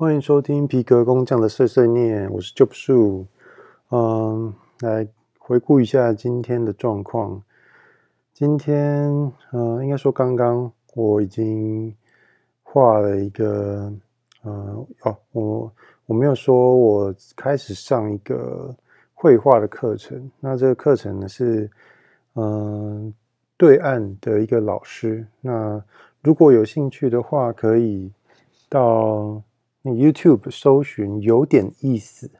欢迎收听皮革工匠的碎碎念，我是 Job Su。嗯，来回顾一下今天的状况。今天，嗯，应该说刚刚我已经画了一个，嗯，哦，我我没有说我开始上一个绘画的课程。那这个课程呢是，嗯，对岸的一个老师。那如果有兴趣的话，可以到那 YouTube 搜寻“有点意思”，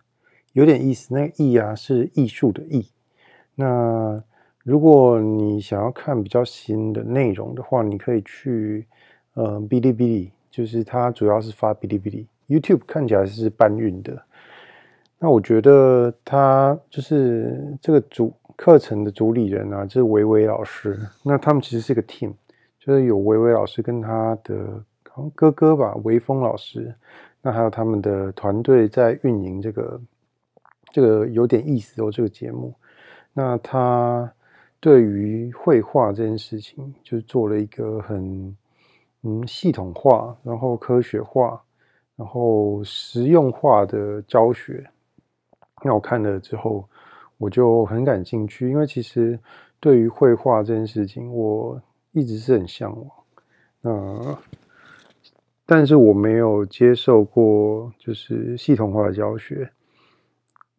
有点意思。那个“艺”啊是艺术的“艺”。那如果你想要看比较新的内容的话，你可以去呃哔哩哔哩，就是它主要是发哔哩哔哩。YouTube 看起来是搬运的。那我觉得他就是这个主课程的主理人啊，就是维维老师。那他们其实是一个 team。就是有维维老师跟他的哥哥吧，维峰老师，那还有他们的团队在运营这个这个有点意思哦，这个节目。那他对于绘画这件事情，就做了一个很嗯系统化，然后科学化，然后实用化的教学。那我看了之后，我就很感兴趣，因为其实对于绘画这件事情，我。一直是很向往，呃，但是我没有接受过就是系统化的教学，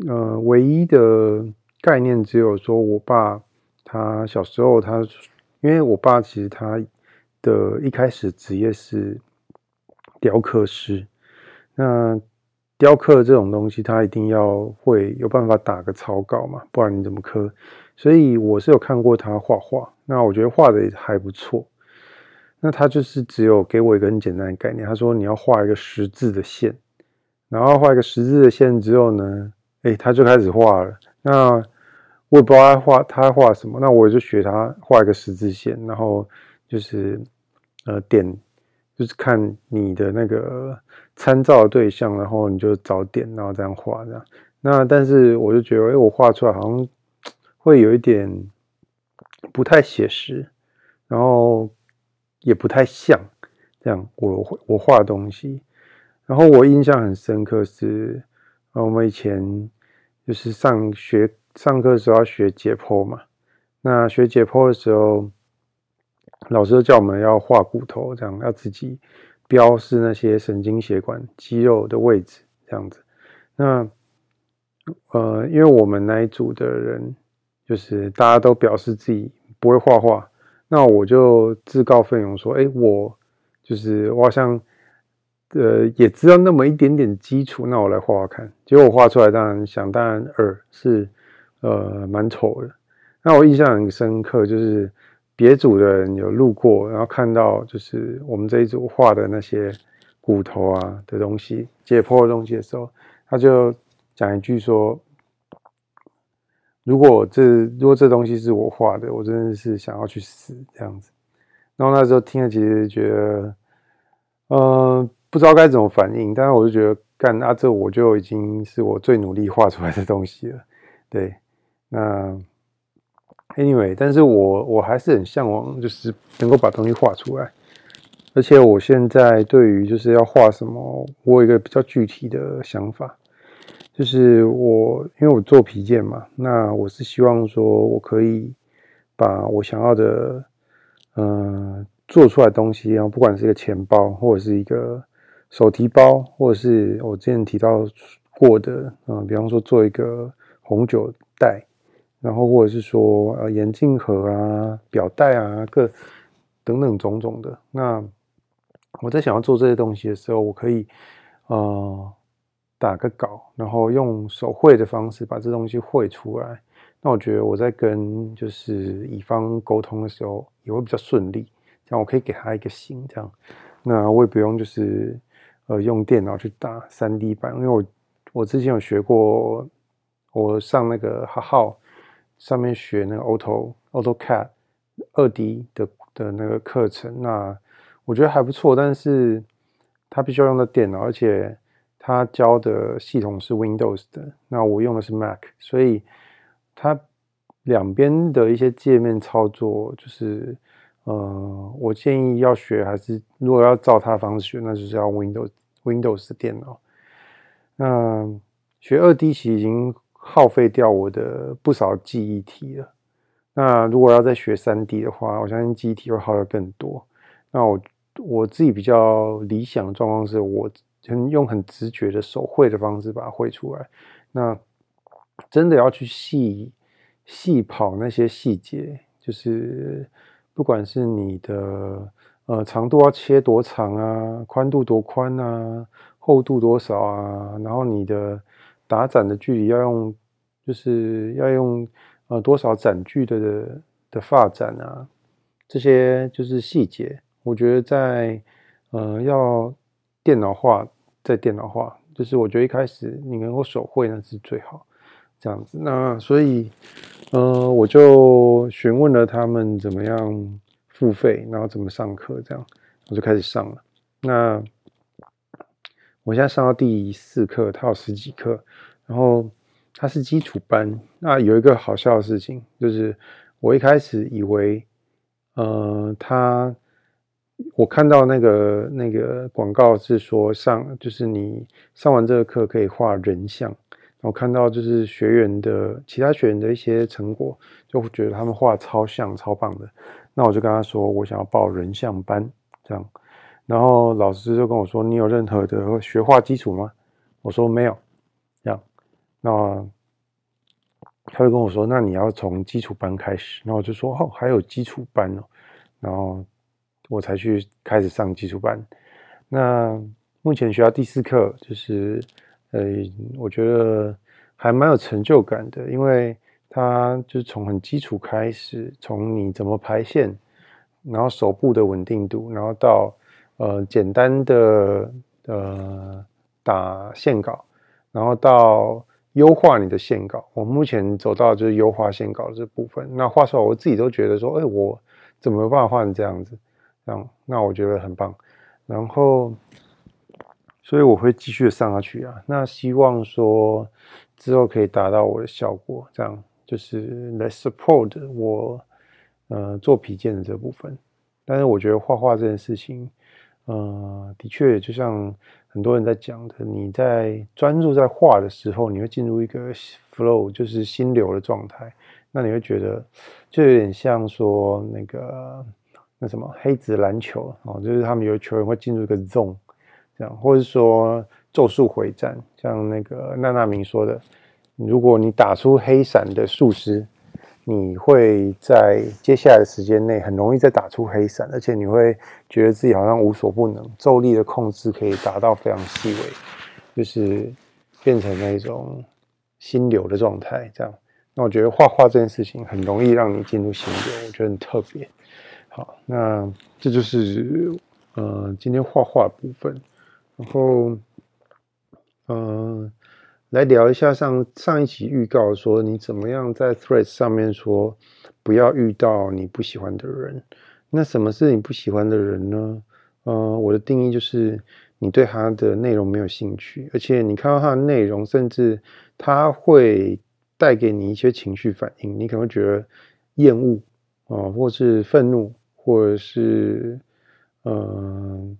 呃，唯一的概念只有说我爸他小时候他，因为我爸其实他的一开始职业是雕刻师，那雕刻这种东西他一定要会有办法打个草稿嘛，不然你怎么刻？所以我是有看过他画画。那我觉得画的还不错。那他就是只有给我一个很简单的概念，他说你要画一个十字的线，然后画一个十字的线之后呢，哎，他就开始画了。那我也不知道他画他画什么，那我就学他画一个十字线，然后就是呃点，就是看你的那个参照的对象，然后你就找点，然后这样画这样。那但是我就觉得，哎，我画出来好像会有一点。不太写实，然后也不太像这样我我画的东西。然后我印象很深刻是，我们以前就是上学上课的时候要学解剖嘛。那学解剖的时候，老师就叫我们要画骨头，这样要自己标示那些神经血管、肌肉的位置，这样子。那呃，因为我们那一组的人。就是大家都表示自己不会画画，那我就自告奋勇说：“哎，我就是我好像呃也知道那么一点点基础，那我来画画看。”结果我画出来，当然想当然二是呃蛮丑的。那我印象很深刻，就是别组的人有路过，然后看到就是我们这一组画的那些骨头啊的东西、解剖的东西的时候，他就讲一句说。如果这如果这东西是我画的，我真的是想要去死这样子。然后那时候听了，其实觉得，呃，不知道该怎么反应。但是我就觉得，干啊，这我就已经是我最努力画出来的东西了。对，那 anyway，但是我我还是很向往，就是能够把东西画出来。而且我现在对于就是要画什么，我有一个比较具体的想法。就是我，因为我做皮件嘛，那我是希望说我可以把我想要的，嗯、做出来的东西，然后不管是一个钱包，或者是一个手提包，或者是我之前提到过的，嗯、比方说做一个红酒袋，然后或者是说呃眼镜盒啊、表带啊，各等等种种的。那我在想要做这些东西的时候，我可以，呃。打个稿，然后用手绘的方式把这东西绘出来。那我觉得我在跟就是乙方沟通的时候也会比较顺利，这样我可以给他一个型，这样，那我也不用就是呃用电脑去打 3D 版，因为我我之前有学过，我上那个哈号上面学那个 Auto AutoCAD 二 D 的的那个课程，那我觉得还不错，但是它必须要用到电脑，而且。他教的系统是 Windows 的，那我用的是 Mac，所以它两边的一些界面操作，就是呃，我建议要学还是如果要照他的方式学，那就是要 Windows Windows 的电脑。那学二 D 其实已经耗费掉我的不少记忆体了。那如果要再学三 D 的话，我相信记忆体会耗得更多。那我我自己比较理想的状况是，我很用很直觉的手绘的方式把它绘出来。那真的要去细细跑那些细节，就是不管是你的呃长度要切多长啊，宽度多宽啊，厚度多少啊，然后你的打展的距离要用，就是要用呃多少展距的的的发展啊，这些就是细节。我觉得在呃要电脑化，在电脑化，就是我觉得一开始你能够手绘那是最好。这样子，那所以，呃，我就询问了他们怎么样付费，然后怎么上课，这样我就开始上了。那我现在上到第四课，它有十几课，然后它是基础班。那有一个好笑的事情，就是我一开始以为，呃，他我看到那个那个广告是说上，就是你上完这个课可以画人像。我看到就是学员的其他学员的一些成果，就会觉得他们画超像、超棒的。那我就跟他说，我想要报人像班，这样。然后老师就跟我说：“你有任何的学画基础吗？”我说：“没有。”这样，那他就跟我说：“那你要从基础班开始。”那我就说：“哦，还有基础班哦。”然后我才去开始上基础班。那目前学校第四课就是。呃，我觉得还蛮有成就感的，因为它就是从很基础开始，从你怎么排线，然后手部的稳定度，然后到呃简单的呃打线稿，然后到优化你的线稿。我目前走到就是优化线稿这部分。那画出来，我自己都觉得说，哎，我怎么有办法画成这样子？那我觉得很棒。然后。所以我会继续的上下去啊，那希望说之后可以达到我的效果，这样就是来 support 我呃做皮件的这部分。但是我觉得画画这件事情，呃，的确就像很多人在讲的，你在专注在画的时候，你会进入一个 flow，就是心流的状态。那你会觉得就有点像说那个那什么黑子篮球哦，就是他们有球员会进入一个 zone。这样，或者说咒术回战，像那个娜娜明说的，如果你打出黑闪的术师，你会在接下来的时间内很容易再打出黑闪，而且你会觉得自己好像无所不能，咒力的控制可以达到非常细微，就是变成那种心流的状态。这样，那我觉得画画这件事情很容易让你进入心流，我觉得很特别。好，那这就是呃今天画画部分。然后，嗯、来聊一下上上一期预告说你怎么样在 Threads 上面说不要遇到你不喜欢的人。那什么是你不喜欢的人呢？呃，我的定义就是你对他的内容没有兴趣，而且你看到他的内容，甚至他会带给你一些情绪反应，你可能会觉得厌恶啊、或是愤怒，或者是嗯。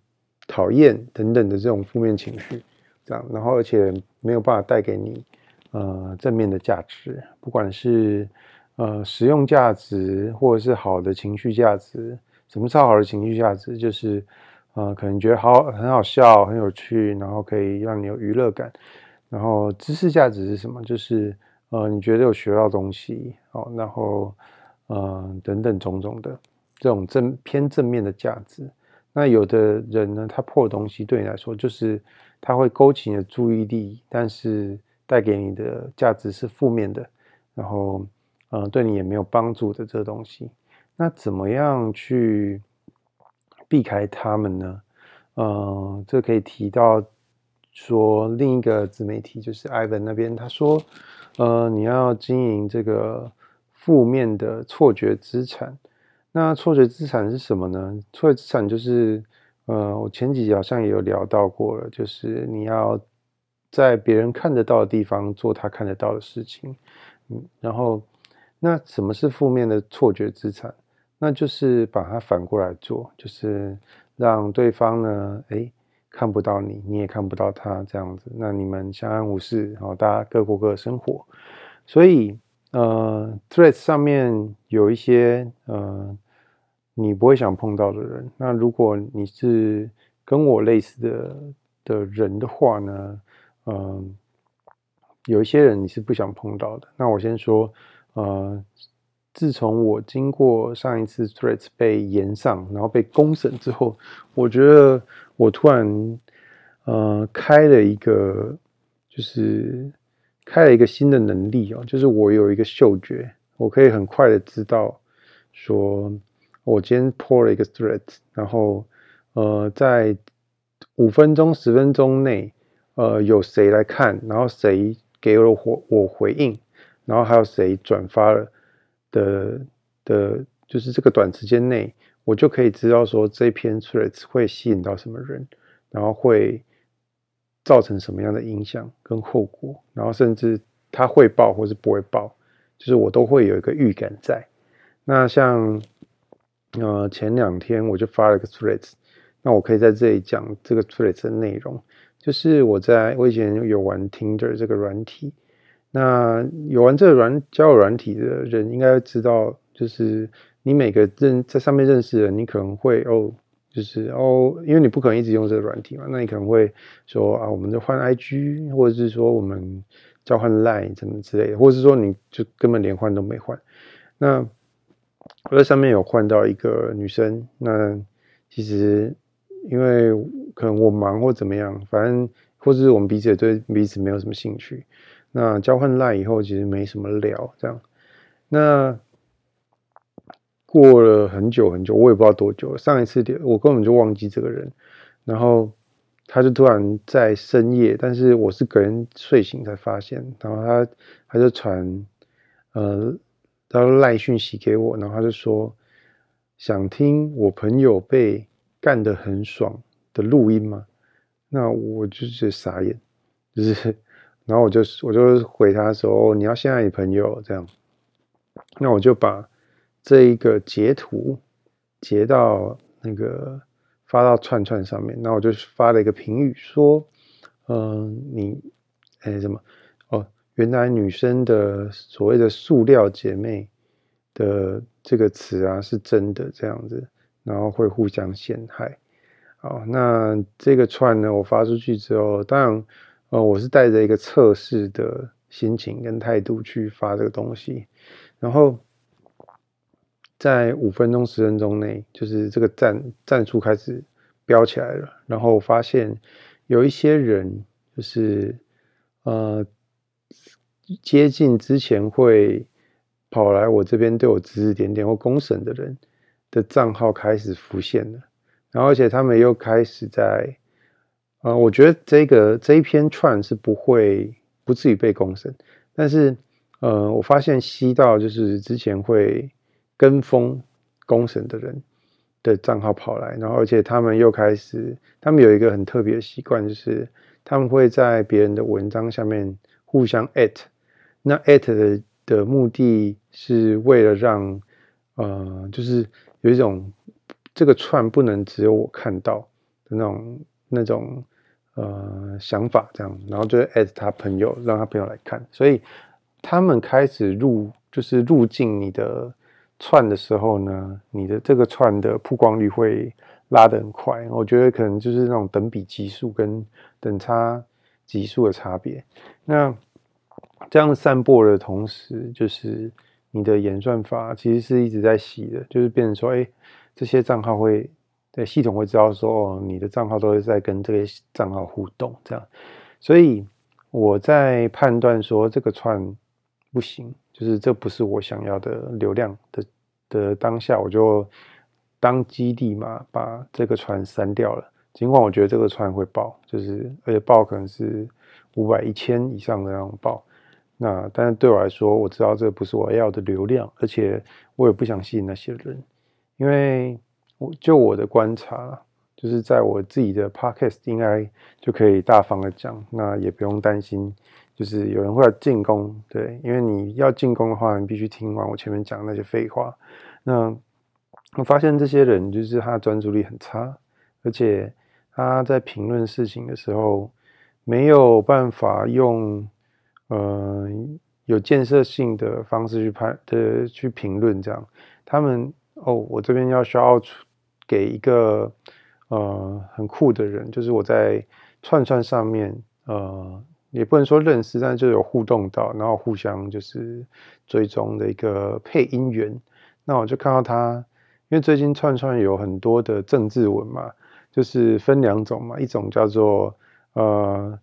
讨厌等等的这种负面情绪，这样，然后而且没有办法带给你呃正面的价值，不管是呃实用价值或者是好的情绪价值。什么超好的情绪价值？就是呃可能觉得好很好笑、很有趣，然后可以让你有娱乐感。然后知识价值是什么？就是呃你觉得有学到东西哦，然后呃等等种种的这种正偏正面的价值。那有的人呢，他破的东西对你来说，就是他会勾起你的注意力，但是带给你的价值是负面的，然后，呃，对你也没有帮助的这个东西。那怎么样去避开他们呢？呃，这可以提到说另一个自媒体，就是 Ivan 那边，他说，呃，你要经营这个负面的错觉资产。那错觉资产是什么呢？错觉资产就是，呃，我前几集好像也有聊到过了，就是你要在别人看得到的地方做他看得到的事情，嗯，然后那什么是负面的错觉资产？那就是把它反过来做，就是让对方呢，诶，看不到你，你也看不到他，这样子，那你们相安无事，然后大家各过各的生活。所以，呃，Threads 上面有一些呃，你不会想碰到的人。那如果你是跟我类似的的人的话呢，嗯、有一些人你是不想碰到的。那我先说，呃。自从我经过上一次 Threads 被延上，然后被公审之后，我觉得我突然呃开了一个，就是开了一个新的能力哦，就是我有一个嗅觉，我可以很快的知道说，我今天破了一个 Threads，然后呃在五分钟、十分钟内，呃有谁来看，然后谁给了我我回应，然后还有谁转发了。的的，就是这个短时间内，我就可以知道说这篇 threads 会吸引到什么人，然后会造成什么样的影响跟后果，然后甚至它会爆或是不会爆，就是我都会有一个预感在。那像呃前两天我就发了个 threads，那我可以在这里讲这个 threads 的内容，就是我在我以前有玩 Tinder 这个软体。那有玩这个软交友软体的人应该知道，就是你每个认在上面认识的人，你可能会哦，就是哦，因为你不可能一直用这个软体嘛，那你可能会说啊，我们就换 IG，或者是说我们交换 Line 什么之类的，或者是说你就根本连换都没换。那我在上面有换到一个女生，那其实因为可能我忙或怎么样，反正或者是我们彼此也对彼此没有什么兴趣。那交换赖以后，其实没什么聊，这样。那过了很久很久，我也不知道多久。上一次点我根本就忘记这个人，然后他就突然在深夜，但是我是隔天睡醒才发现，然后他他就传呃，他赖讯息给我，然后他就说想听我朋友被干得很爽的录音吗？那我就是傻眼，就是。然后我就我就回他说：“哦，你要先爱你朋友这样。”那我就把这一个截图截到那个发到串串上面。那我就发了一个评语说：“嗯、你哎什么哦，原来女生的所谓的塑料姐妹的这个词啊是真的这样子，然后会互相陷害。”好，那这个串呢，我发出去之后，当然。呃，我是带着一个测试的心情跟态度去发这个东西，然后在五分钟、十分钟内，就是这个战战术开始飙起来了。然后我发现有一些人，就是呃接近之前会跑来我这边对我指指点点或公审的人的账号开始浮现了，然后而且他们又开始在。啊、呃，我觉得这个这一篇串是不会不至于被公审，但是呃，我发现吸到就是之前会跟风公审的人的账号跑来，然后而且他们又开始，他们有一个很特别的习惯，就是他们会在别人的文章下面互相 at，那 at 的的目的是为了让呃，就是有一种这个串不能只有我看到的那种那种。呃，想法这样，然后就 at 他朋友，让他朋友来看，所以他们开始入，就是入境你的串的时候呢，你的这个串的曝光率会拉得很快。我觉得可能就是那种等比级数跟等差级数的差别。那这样散播的同时，就是你的演算法其实是一直在洗的，就是变成说，哎，这些账号会。对，系统会知道说，哦，你的账号都是在跟这些账号互动，这样，所以我在判断说这个串不行，就是这不是我想要的流量的的当下，我就当基地嘛把这个船删掉了。尽管我觉得这个船会爆，就是而且爆可能是五百、一千以上的那种爆，那但是对我来说，我知道这不是我要的流量，而且我也不想吸引那些人，因为我。就我的观察，就是在我自己的 podcast 应该就可以大方的讲，那也不用担心，就是有人会来进攻，对，因为你要进攻的话，你必须听完我前面讲那些废话。那我发现这些人就是他的专注力很差，而且他在评论事情的时候没有办法用呃有建设性的方式去判的去评论这样。他们哦，我这边要需要给一个呃很酷的人，就是我在串串上面呃。也不能说认识，但是就有互动到，然后互相就是追踪的一个配音员。那我就看到他，因为最近串串有很多的政治文嘛，就是分两种嘛，一种叫做呃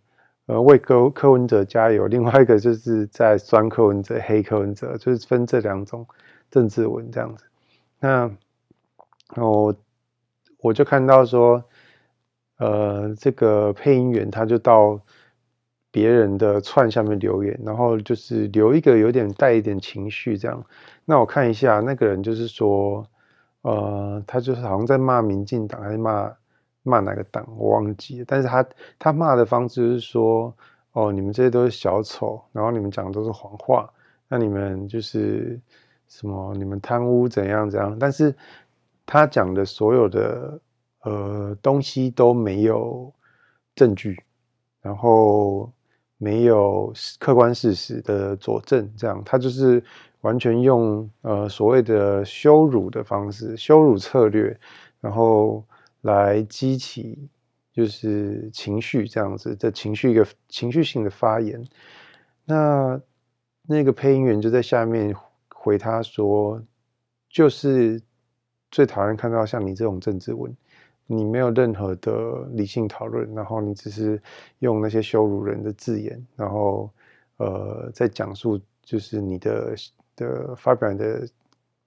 呃为柯柯文哲加油，另外一个就是在酸柯文哲、黑柯文哲，就是分这两种政治文这样子。那我我就看到说，呃，这个配音员他就到。别人的串下面留言，然后就是留一个有点带一点情绪这样。那我看一下，那个人就是说，呃，他就是好像在骂民进党，还是骂骂哪个党，我忘记了。但是他他骂的方式是说，哦，你们这些都是小丑，然后你们讲的都是谎话，那你们就是什么，你们贪污怎样怎样。但是他讲的所有的呃东西都没有证据，然后。没有客观事实的佐证，这样他就是完全用呃所谓的羞辱的方式、羞辱策略，然后来激起就是情绪这样子的情绪一个情绪性的发言。那那个配音员就在下面回他说，就是最讨厌看到像你这种政治文。你没有任何的理性讨论，然后你只是用那些羞辱人的字眼，然后呃，在讲述就是你的的发表你的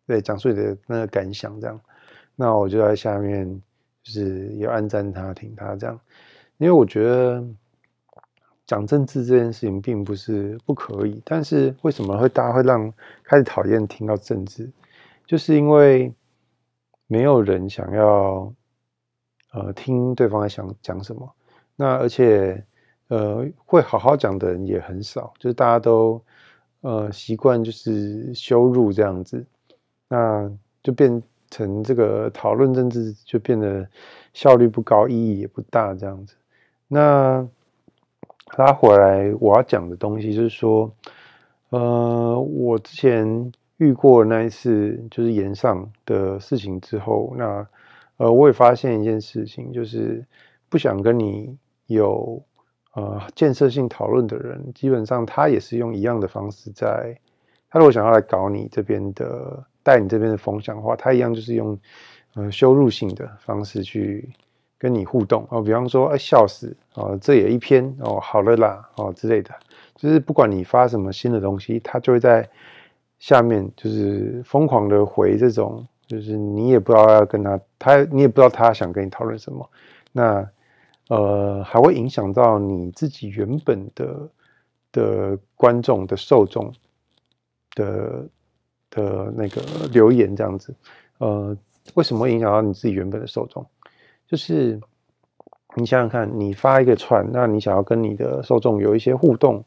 对讲述你的那个感想这样，那我就在下面就是也按赞他挺他这样，因为我觉得讲政治这件事情并不是不可以，但是为什么会大家会让开始讨厌听到政治，就是因为没有人想要。呃，听对方在想讲什么，那而且呃，会好好讲的人也很少，就是大家都呃习惯就是羞辱这样子，那就变成这个讨论政治就变得效率不高，意义也不大这样子。那拉回来我要讲的东西就是说，呃，我之前遇过那一次就是炎上的事情之后，那。呃，我也发现一件事情，就是不想跟你有呃建设性讨论的人，基本上他也是用一样的方式在。他如果想要来搞你这边的，带你这边的风向的话，他一样就是用呃羞辱性的方式去跟你互动哦。比方说，哎，笑死哦，这也一篇哦，好了啦哦之类的，就是不管你发什么新的东西，他就会在下面就是疯狂的回这种。就是你也不知道要跟他，他你也不知道他想跟你讨论什么，那呃还会影响到你自己原本的的观众的受众的的那个留言这样子，呃为什么会影响到你自己原本的受众？就是你想想看，你发一个串，那你想要跟你的受众有一些互动，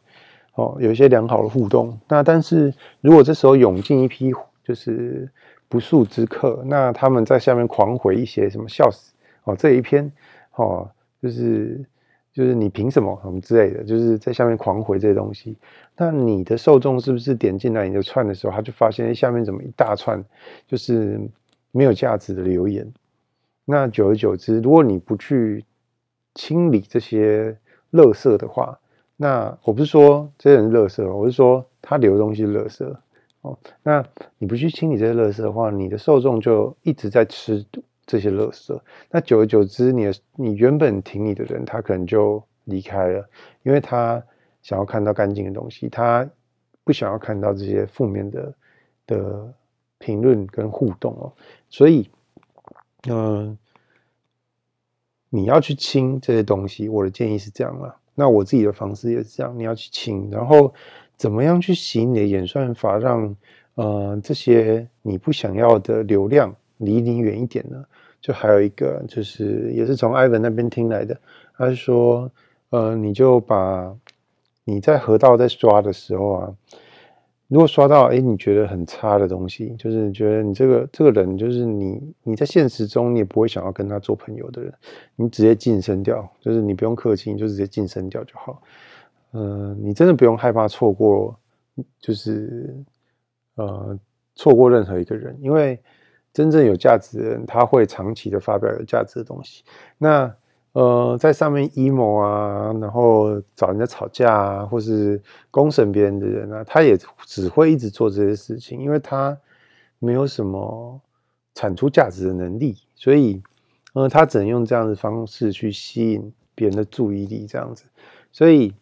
哦，有一些良好的互动，那但是如果这时候涌进一批就是。不速之客，那他们在下面狂回一些什么笑死哦，这一篇哦，就是就是你凭什么什么之类的，就是在下面狂回这些东西。那你的受众是不是点进来你的串的时候，他就发现下面怎么一大串就是没有价值的留言？那久而久之，如果你不去清理这些垃圾的话，那我不是说这些人垃圾，我是说他留的东西是垃圾。哦，那你不去清理这些垃圾的话，你的受众就一直在吃这些垃圾。那久而久之，你的你原本挺你的人，他可能就离开了，因为他想要看到干净的东西，他不想要看到这些负面的的评论跟互动哦。所以，嗯、你要去清这些东西，我的建议是这样啦。那我自己的方式也是这样，你要去清，然后。怎么样去洗你的演算法，让呃这些你不想要的流量离你远一点呢？就还有一个，就是也是从艾文那边听来的，他是说，呃，你就把你在河道在刷的时候啊，如果刷到哎，你觉得很差的东西，就是你觉得你这个这个人，就是你你在现实中你也不会想要跟他做朋友的人，你直接晋升掉，就是你不用客气，你就直接晋升掉就好。嗯、呃，你真的不用害怕错过，就是呃错过任何一个人，因为真正有价值的人，他会长期的发表有价值的东西。那呃，在上面 emo 啊，然后找人家吵架啊，或是公审别人的人啊，他也只会一直做这些事情，因为他没有什么产出价值的能力，所以呃，他只能用这样的方式去吸引别人的注意力，这样子。所以，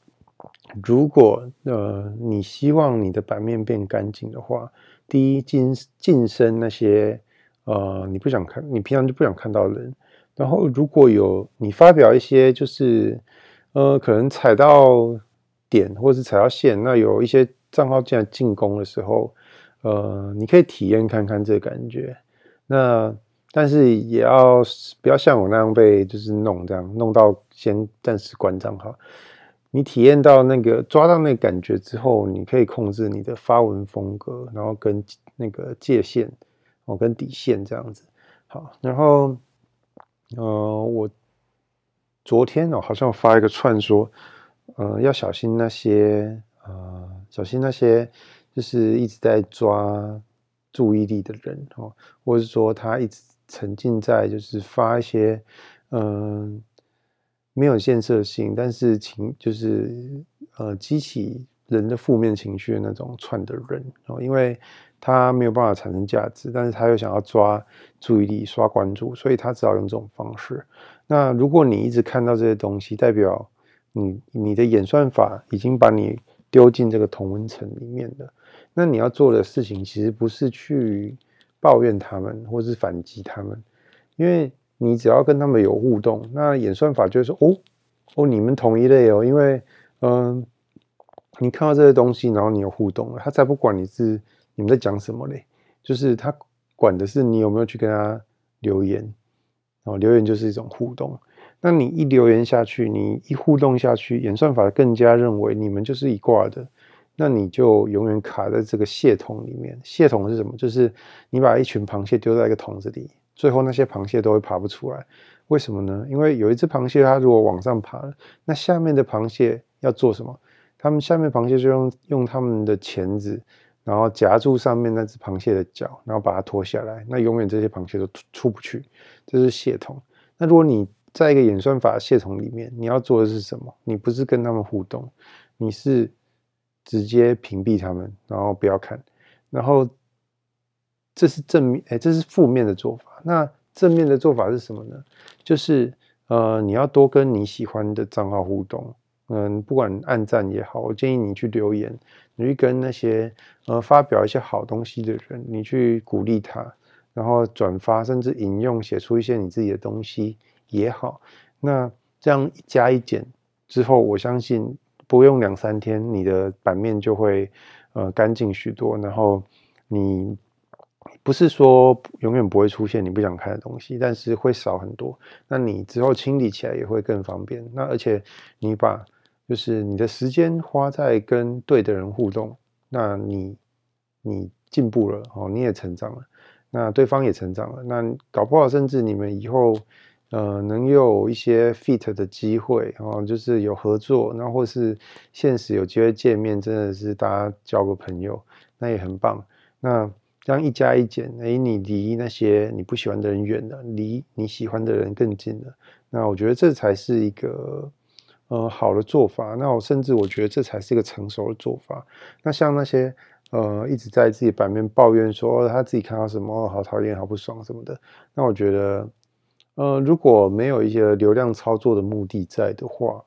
如果呃你希望你的版面变干净的话，第一，晋晋升那些呃你不想看，你平常就不想看到人。然后，如果有你发表一些就是，呃，可能踩到点或是踩到线，那有一些账号进来进攻的时候，呃，你可以体验看看这感觉。那但是也要不要像我那样被就是弄这样弄到先暂时关账号。你体验到那个抓到那个感觉之后，你可以控制你的发文风格，然后跟那个界限哦跟底线这样子。好，然后。呃，我昨天哦，好像发一个串说，呃，要小心那些，呃，小心那些，就是一直在抓注意力的人哦，或者是说他一直沉浸在就是发一些，嗯、没有建设性，但是情就是呃激起人的负面情绪的那种串的人哦，因为。他没有办法产生价值，但是他又想要抓注意力、刷关注，所以他只好用这种方式。那如果你一直看到这些东西，代表你你的演算法已经把你丢进这个同温层里面了。那你要做的事情其实不是去抱怨他们，或是反击他们，因为你只要跟他们有互动，那演算法就会说：“哦哦，你们同一类哦。”因为嗯、你看到这些东西，然后你有互动了，他才不管你是。你们在讲什么嘞？就是他管的是你有没有去跟他留言，哦，留言就是一种互动。那你一留言下去，你一互动下去，演算法更加认为你们就是一挂的，那你就永远卡在这个蟹桶里面。蟹桶是什么？就是你把一群螃蟹丢在一个桶子里，最后那些螃蟹都会爬不出来。为什么呢？因为有一只螃蟹，它如果往上爬了，那下面的螃蟹要做什么？他们下面螃蟹就用用他们的钳子。然后夹住上面那只螃蟹的脚，然后把它拖下来，那永远这些螃蟹都出不去。这是蟹桶。那如果你在一个演算法蟹桶里面，你要做的是什么？你不是跟他们互动，你是直接屏蔽他们，然后不要看。然后这是正面，哎，这是负面的做法。那正面的做法是什么呢？就是呃，你要多跟你喜欢的账号互动。嗯，不管按赞也好，我建议你去留言，你去跟那些呃发表一些好东西的人，你去鼓励他，然后转发甚至引用，写出一些你自己的东西也好。那这样一加一减之后，我相信不用两三天，你的版面就会呃干净许多。然后你。不是说永远不会出现你不想看的东西，但是会少很多。那你之后清理起来也会更方便。那而且你把就是你的时间花在跟对的人互动，那你你进步了哦，你也成长了，那对方也成长了。那搞不好甚至你们以后呃能有一些 fit 的机会哦，就是有合作，然后或是现实有机会见面，真的是大家交个朋友，那也很棒。那。这样一加一减，哎，你离那些你不喜欢的人远了，离你喜欢的人更近了。那我觉得这才是一个呃好的做法。那我甚至我觉得这才是一个成熟的做法。那像那些呃一直在自己版面抱怨说他自己看到什么好讨厌、好不爽什么的，那我觉得呃如果没有一些流量操作的目的在的话，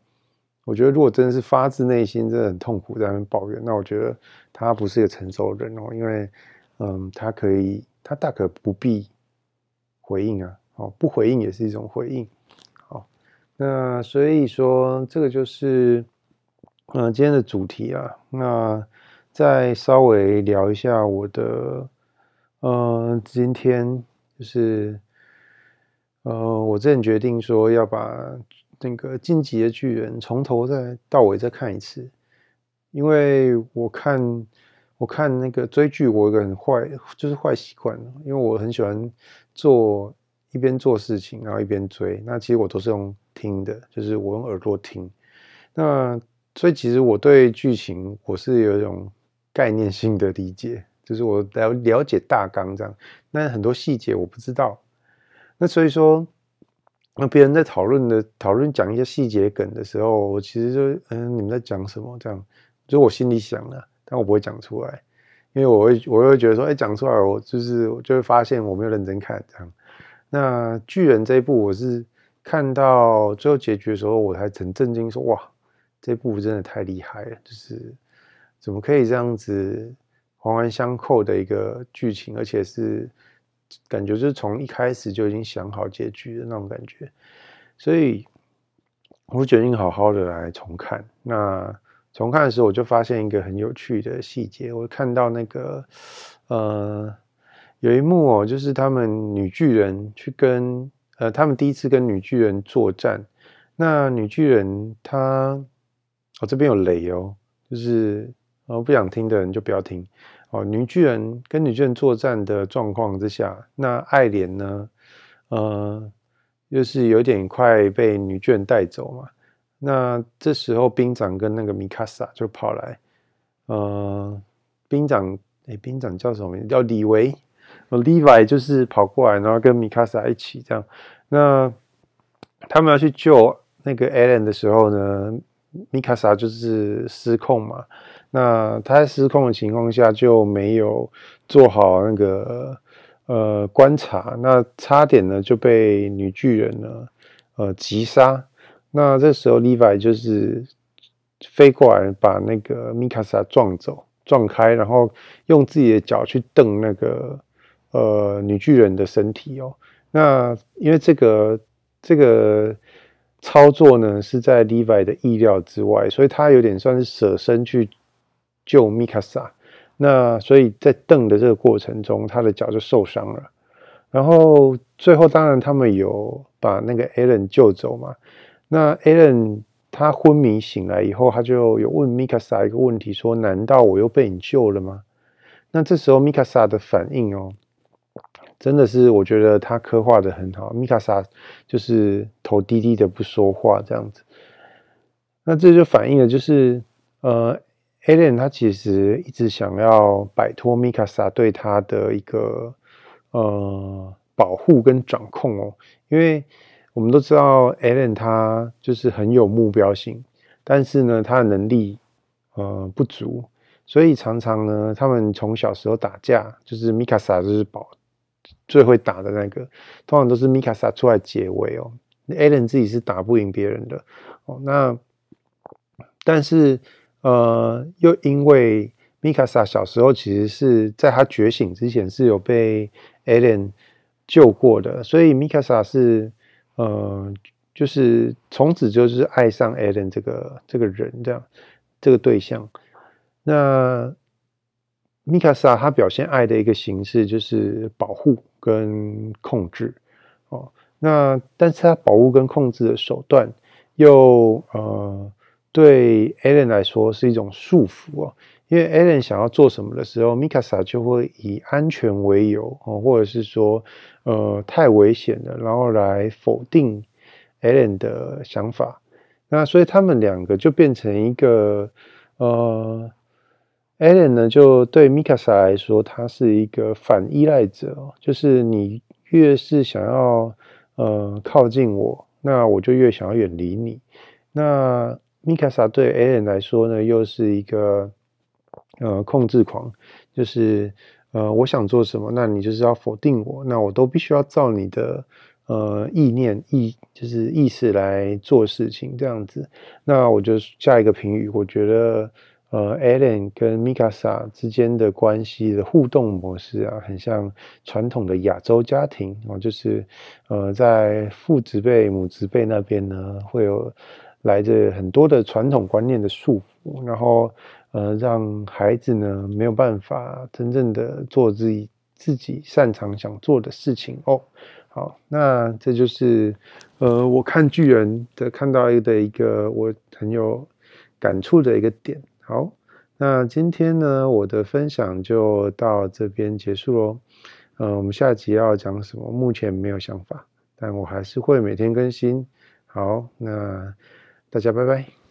我觉得如果真的是发自内心真的很痛苦在那边抱怨，那我觉得他不是一个成熟的人哦，因为。嗯，他可以，他大可不必回应啊，哦，不回应也是一种回应，好，那所以说这个就是，嗯，今天的主题啊，那再稍微聊一下我的，嗯，今天就是，呃，我之前决定说要把那个《进击的巨人》从头再到尾再看一次，因为我看。我看那个追剧，我有个很坏，就是坏习惯，因为我很喜欢做一边做事情，然后一边追。那其实我都是用听的，就是我用耳朵听。那所以其实我对剧情我是有一种概念性的理解，就是我了了解大纲这样。那很多细节我不知道。那所以说，那别人在讨论的讨论讲一些细节梗的时候，我其实就嗯，你们在讲什么？这样，就我心里想的。但我不会讲出来，因为我会我会觉得说，哎，讲出来我就是就会发现我没有认真看这样。那巨人这一部，我是看到最后结局的时候，我还很震惊，说哇，这部真的太厉害了，就是怎么可以这样子环环相扣的一个剧情，而且是感觉就是从一开始就已经想好结局的那种感觉，所以我决定好好的来重看那。重看的时候，我就发现一个很有趣的细节。我看到那个，呃，有一幕哦，就是他们女巨人去跟呃，他们第一次跟女巨人作战。那女巨人她，哦，这边有雷哦，就是哦，不想听的人就不要听哦。女巨人跟女巨人作战的状况之下，那爱莲呢，呃，就是有点快被女巨人带走嘛。那这时候兵长跟那个米卡萨就跑来，呃，兵长诶，兵长叫什么名字？叫李维，呃，Levi 就是跑过来，然后跟米卡萨一起这样。那他们要去救那个艾伦的时候呢，米卡萨就是失控嘛。那他在失控的情况下就没有做好那个呃观察，那差点呢就被女巨人呢呃击杀。那这时候，Levi 就是飞过来，把那个米卡莎撞走、撞开，然后用自己的脚去蹬那个呃女巨人的身体哦。那因为这个这个操作呢是在 Levi 的意料之外，所以他有点算是舍身去救米卡莎。那所以在蹬的这个过程中，他的脚就受伤了。然后最后，当然他们有把那个 Allen 救走嘛。那 Alan 他昏迷醒来以后，他就有问米卡莎一个问题，说：“难道我又被你救了吗？”那这时候米卡莎的反应哦，真的是我觉得他刻画得很好。米卡莎就是头低低的不说话这样子，那这就反映了就是呃，Alan 他其实一直想要摆脱米卡莎对他的一个呃保护跟掌控哦，因为。我们都知道，Alan 他就是很有目标性，但是呢，他的能力呃不足，所以常常呢，他们从小时候打架，就是米卡莎就是保最会打的那个，通常都是米卡莎出来解围哦，Alan 自己是打不赢别人的哦。那但是呃，又因为米卡莎小时候其实是在他觉醒之前是有被 Alan 救过的，所以米卡莎是。呃，就是从此就是爱上 Alan 这个这个人这样，这个对象。那米卡莎他表现爱的一个形式就是保护跟控制哦。那但是他保护跟控制的手段又呃对 Alan 来说是一种束缚哦。因为 Alan 想要做什么的时候，米卡莎就会以安全为由哦，或者是说，呃，太危险了，然后来否定 Alan 的想法。那所以他们两个就变成一个，呃，Alan 呢就对米卡莎来说，他是一个反依赖者，就是你越是想要呃靠近我，那我就越想要远离你。那米卡莎对 Alan 来说呢，又是一个。呃，控制狂就是呃，我想做什么，那你就是要否定我，那我都必须要照你的呃意念意，就是意识来做事情这样子。那我就下一个评语，我觉得呃，Alan 跟米卡莎之间的关系的互动模式啊，很像传统的亚洲家庭哦，就是呃，在父职辈、母职辈那边呢，会有来自很多的传统观念的束缚，然后。呃，让孩子呢没有办法真正的做自己自己擅长想做的事情哦。好，那这就是呃，我看巨人的看到的一个我很有感触的一个点。好，那今天呢，我的分享就到这边结束喽。嗯，我们下集要讲什么？目前没有想法，但我还是会每天更新。好，那大家拜拜。